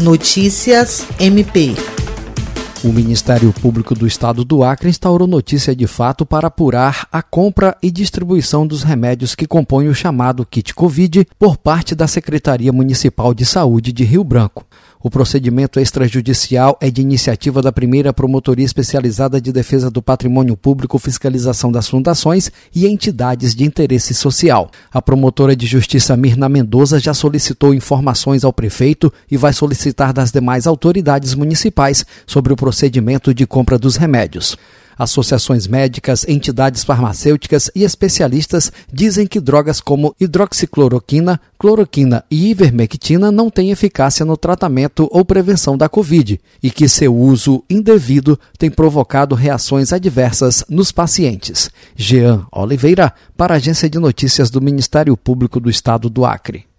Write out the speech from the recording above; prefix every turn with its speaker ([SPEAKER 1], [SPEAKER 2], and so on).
[SPEAKER 1] Notícias MP.
[SPEAKER 2] O Ministério Público do Estado do Acre instaurou notícia de fato para apurar a compra e distribuição dos remédios que compõem o chamado kit Covid por parte da Secretaria Municipal de Saúde de Rio Branco. O procedimento extrajudicial é de iniciativa da primeira Promotoria Especializada de Defesa do Patrimônio Público, Fiscalização das Fundações e Entidades de Interesse Social. A promotora de Justiça Mirna Mendoza já solicitou informações ao prefeito e vai solicitar das demais autoridades municipais sobre o procedimento de compra dos remédios. Associações médicas, entidades farmacêuticas e especialistas dizem que drogas como hidroxicloroquina, cloroquina e ivermectina não têm eficácia no tratamento ou prevenção da Covid e que seu uso indevido tem provocado reações adversas nos pacientes. Jean Oliveira, para a Agência de Notícias do Ministério Público do Estado do Acre.